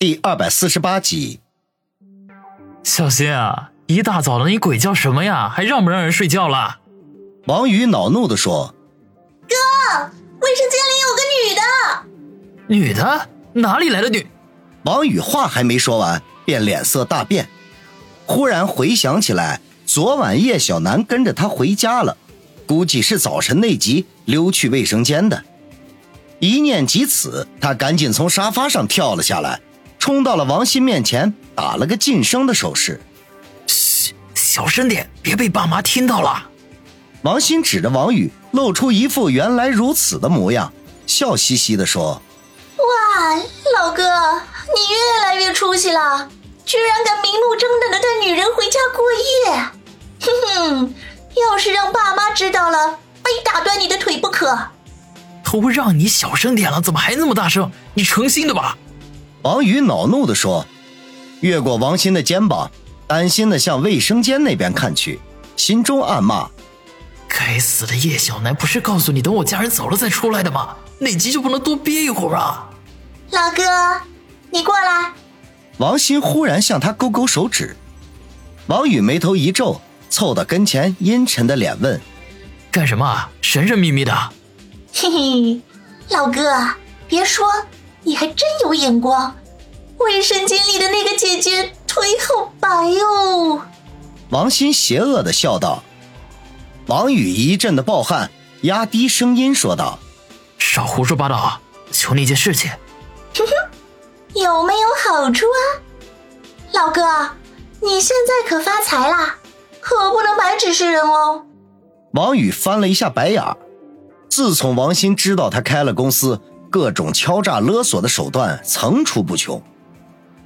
第二百四十八集，小新啊，一大早的你鬼叫什么呀？还让不让人睡觉了？王宇恼怒的说：“哥，卫生间里有个女的。”女的？哪里来的女？王宇话还没说完，便脸色大变，忽然回想起来，昨晚叶小楠跟着他回家了，估计是早晨那集溜去卫生间的。一念及此，他赶紧从沙发上跳了下来。冲到了王鑫面前，打了个噤声的手势。嘘，小声点，别被爸妈听到了。王鑫指着王宇，露出一副原来如此的模样，笑嘻嘻地说：“哇，老哥，你越来越出息了，居然敢明目张胆的带女人回家过夜。哼哼，要是让爸妈知道了，非打断你的腿不可。”都让你小声点了，怎么还那么大声？你成心的吧？王宇恼怒地说，越过王鑫的肩膀，担心地向卫生间那边看去，心中暗骂：“该死的叶小楠，不是告诉你等我家人走了再出来的吗？哪集就不能多憋一会儿啊？”老哥，你过来。王鑫忽然向他勾勾手指，王宇眉头一皱，凑到跟前，阴沉的脸问：“干什么？神神秘秘的？”嘿嘿，老哥，别说。你还真有眼光，卫生间里的那个姐姐腿好白哦。王鑫邪恶的笑道。王宇一阵的暴汗，压低声音说道：“少胡说八道，求你一件事情。”哼哼，有没有好处啊？老哥，你现在可发财啦，可不能白指示人哦。王宇翻了一下白眼儿，自从王鑫知道他开了公司。各种敲诈勒索的手段层出不穷，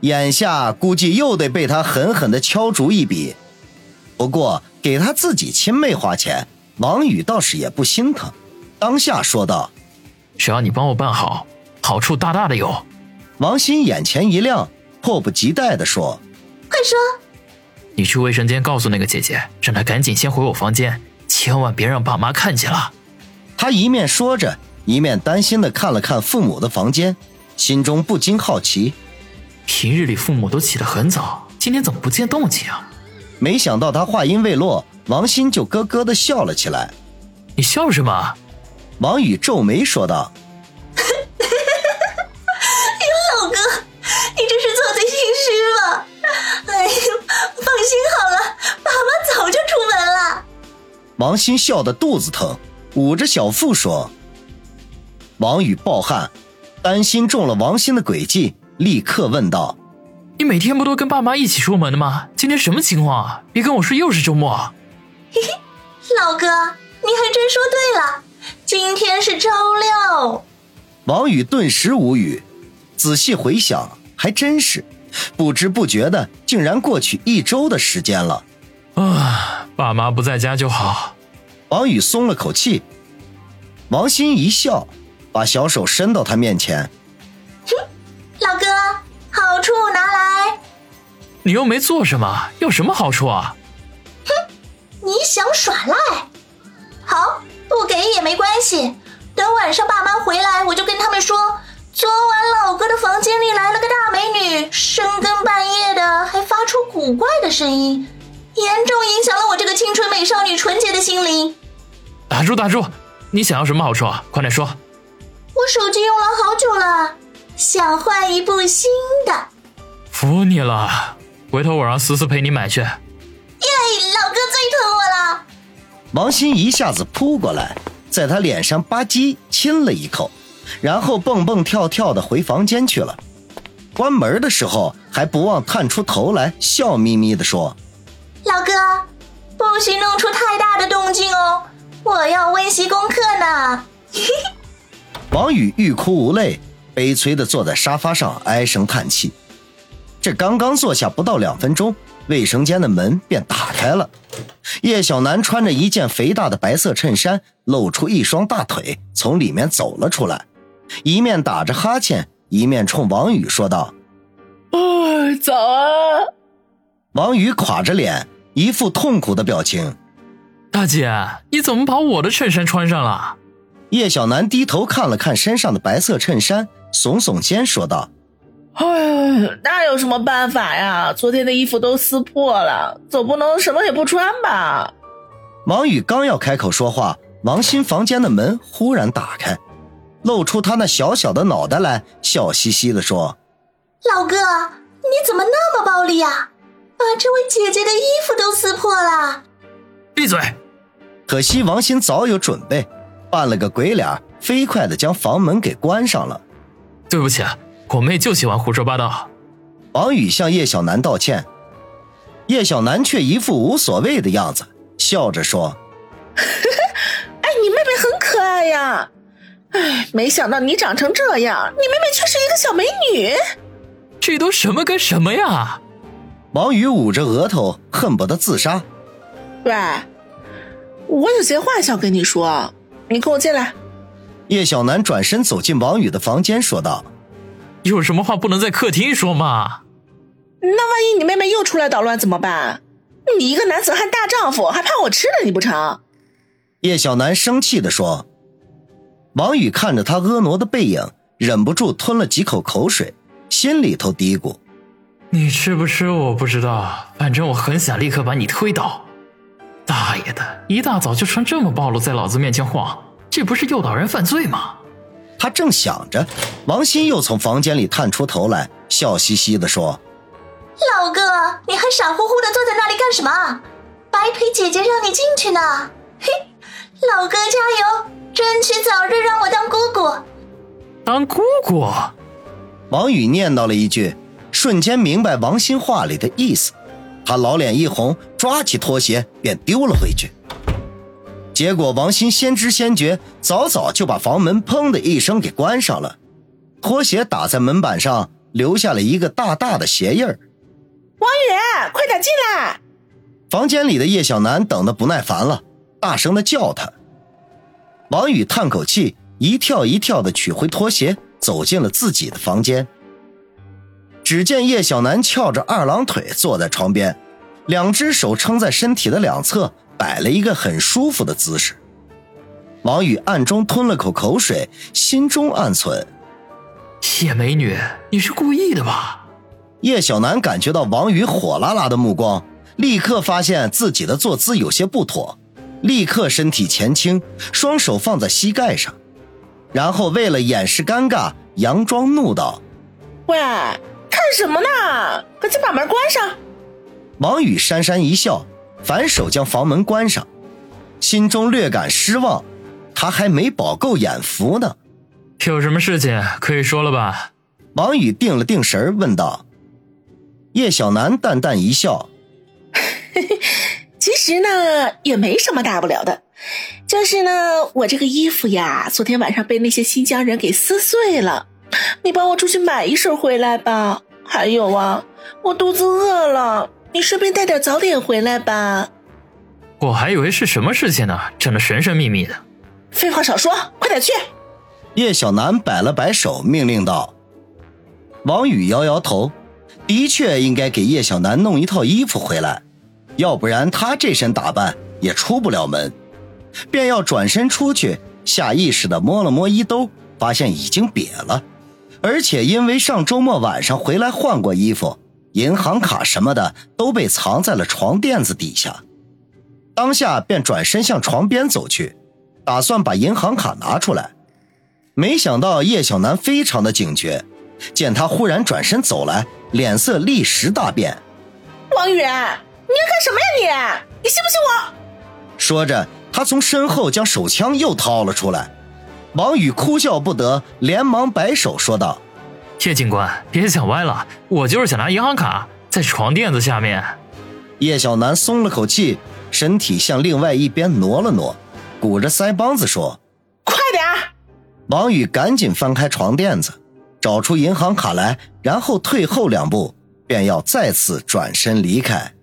眼下估计又得被他狠狠的敲竹一笔。不过给他自己亲妹花钱，王宇倒是也不心疼，当下说道：“只要你帮我办好，好处大大的有。”王鑫眼前一亮，迫不及待的说：“快说！你去卫生间告诉那个姐姐，让她赶紧先回我房间，千万别让爸妈看见了。”他一面说着。一面担心的看了看父母的房间，心中不禁好奇：平日里父母都起得很早，今天怎么不见动静啊？没想到他话音未落，王鑫就咯咯的笑了起来。你笑什么？王宇皱眉说道：“老哥，你这是做贼心虚吧？哎呦，放心好了，爸妈早就出门了。”王鑫笑得肚子疼，捂着小腹说。王宇暴汗，担心中了王鑫的诡计，立刻问道：“你每天不都跟爸妈一起出门的吗？今天什么情况啊？别跟我说又是周末。”嘿嘿，老哥，你还真说对了，今天是周六。王宇顿时无语，仔细回想，还真是，不知不觉的竟然过去一周的时间了。啊，爸妈不在家就好。王宇松了口气。王鑫一笑。把小手伸到他面前，哼，老哥，好处拿来。你又没做什么，有什么好处啊？哼，你想耍赖？好，不给也没关系。等晚上爸妈回来，我就跟他们说，昨晚老哥的房间里来了个大美女，深更半夜的还发出古怪的声音，严重影响了我这个青春美少女纯洁的心灵。打住打住，你想要什么好处啊？快点说。我手机用了好久了，想换一部新的。服你了，回头我让思思陪你买去。耶，老哥最疼我了。王鑫一下子扑过来，在他脸上吧唧亲了一口，然后蹦蹦跳跳的回房间去了。关门的时候还不忘探出头来，笑眯眯的说：“老哥，不许弄出太大的动静哦，我要温习功课呢。”王宇欲哭无泪，悲催地坐在沙发上唉声叹气。这刚刚坐下不到两分钟，卫生间的门便打开了。叶小楠穿着一件肥大的白色衬衫，露出一双大腿，从里面走了出来，一面打着哈欠，一面冲王宇说道：“啊，早啊！”王宇垮着脸，一副痛苦的表情：“大姐，你怎么把我的衬衫穿上了？”叶小楠低头看了看身上的白色衬衫，耸耸肩说道：“哎，那有什么办法呀？昨天的衣服都撕破了，总不能什么也不穿吧？王宇刚要开口说话，王鑫房间的门忽然打开，露出他那小小的脑袋来，笑嘻嘻的说：“老哥，你怎么那么暴力呀？把这位姐姐的衣服都撕破了！”闭嘴！可惜王鑫早有准备，扮了个鬼脸，飞快的将房门给关上了。对不起。我妹就喜欢胡说八道。王宇向叶小楠道歉，叶小楠却一副无所谓的样子，笑着说：“哎，你妹妹很可爱呀！哎，没想到你长成这样，你妹妹却是一个小美女。这都什么跟什么呀？”王宇捂着额头，恨不得自杀。喂，我有些话想跟你说，你跟我进来。叶小楠转身走进王宇的房间，说道。有什么话不能在客厅说吗？那万一你妹妹又出来捣乱怎么办？你一个男子汉大丈夫，还怕我吃了你不成？叶小楠生气的说。王宇看着他婀娜的背影，忍不住吞了几口口水，心里头嘀咕：“你吃不吃我不知道，反正我很想立刻把你推倒。大爷的，一大早就穿这么暴露在老子面前晃，这不是诱导人犯罪吗？”他正想着，王鑫又从房间里探出头来，笑嘻嘻地说：“老哥，你还傻乎乎的坐在那里干什么？白腿姐姐让你进去呢。嘿，老哥加油，争取早日让我当姑姑。”当姑姑？王宇念叨了一句，瞬间明白王鑫话里的意思。他老脸一红，抓起拖鞋便丢了回去。结果王鑫先知先觉，早早就把房门砰的一声给关上了，拖鞋打在门板上，留下了一个大大的鞋印儿。王宇，快点进来！房间里的叶小楠等得不耐烦了，大声的叫他。王宇叹口气，一跳一跳的取回拖鞋，走进了自己的房间。只见叶小楠翘着二郎腿坐在床边，两只手撑在身体的两侧。摆了一个很舒服的姿势，王宇暗中吞了口口水，心中暗忖：叶美女，你是故意的吧？叶小楠感觉到王宇火辣辣的目光，立刻发现自己的坐姿有些不妥，立刻身体前倾，双手放在膝盖上，然后为了掩饰尴尬，佯装怒道：“喂，看什么呢？赶紧把门关上！”王宇讪讪一笑。反手将房门关上，心中略感失望，他还没饱够眼福呢。有什么事情可以说了吧？王宇定了定神问道。叶小楠淡淡一笑：“ 其实呢，也没什么大不了的，就是呢，我这个衣服呀，昨天晚上被那些新疆人给撕碎了，你帮我出去买一身回来吧。还有啊，我肚子饿了。”你顺便带点早点回来吧。我还以为是什么事情呢，整的神神秘秘的。废话少说，快点去！叶小楠摆了摆手，命令道。王宇摇摇头，的确应该给叶小楠弄一套衣服回来，要不然他这身打扮也出不了门。便要转身出去，下意识的摸了摸衣兜，发现已经瘪了，而且因为上周末晚上回来换过衣服。银行卡什么的都被藏在了床垫子底下，当下便转身向床边走去，打算把银行卡拿出来。没想到叶小楠非常的警觉，见他忽然转身走来，脸色立时大变。王宇，你要干什么呀你？你信不信我？说着，他从身后将手枪又掏了出来。王宇哭笑不得，连忙摆手说道。叶警官，别想歪了，我就是想拿银行卡，在床垫子下面。叶小楠松了口气，身体向另外一边挪了挪，鼓着腮帮子说：“快点！”王宇赶紧翻开床垫子，找出银行卡来，然后退后两步，便要再次转身离开。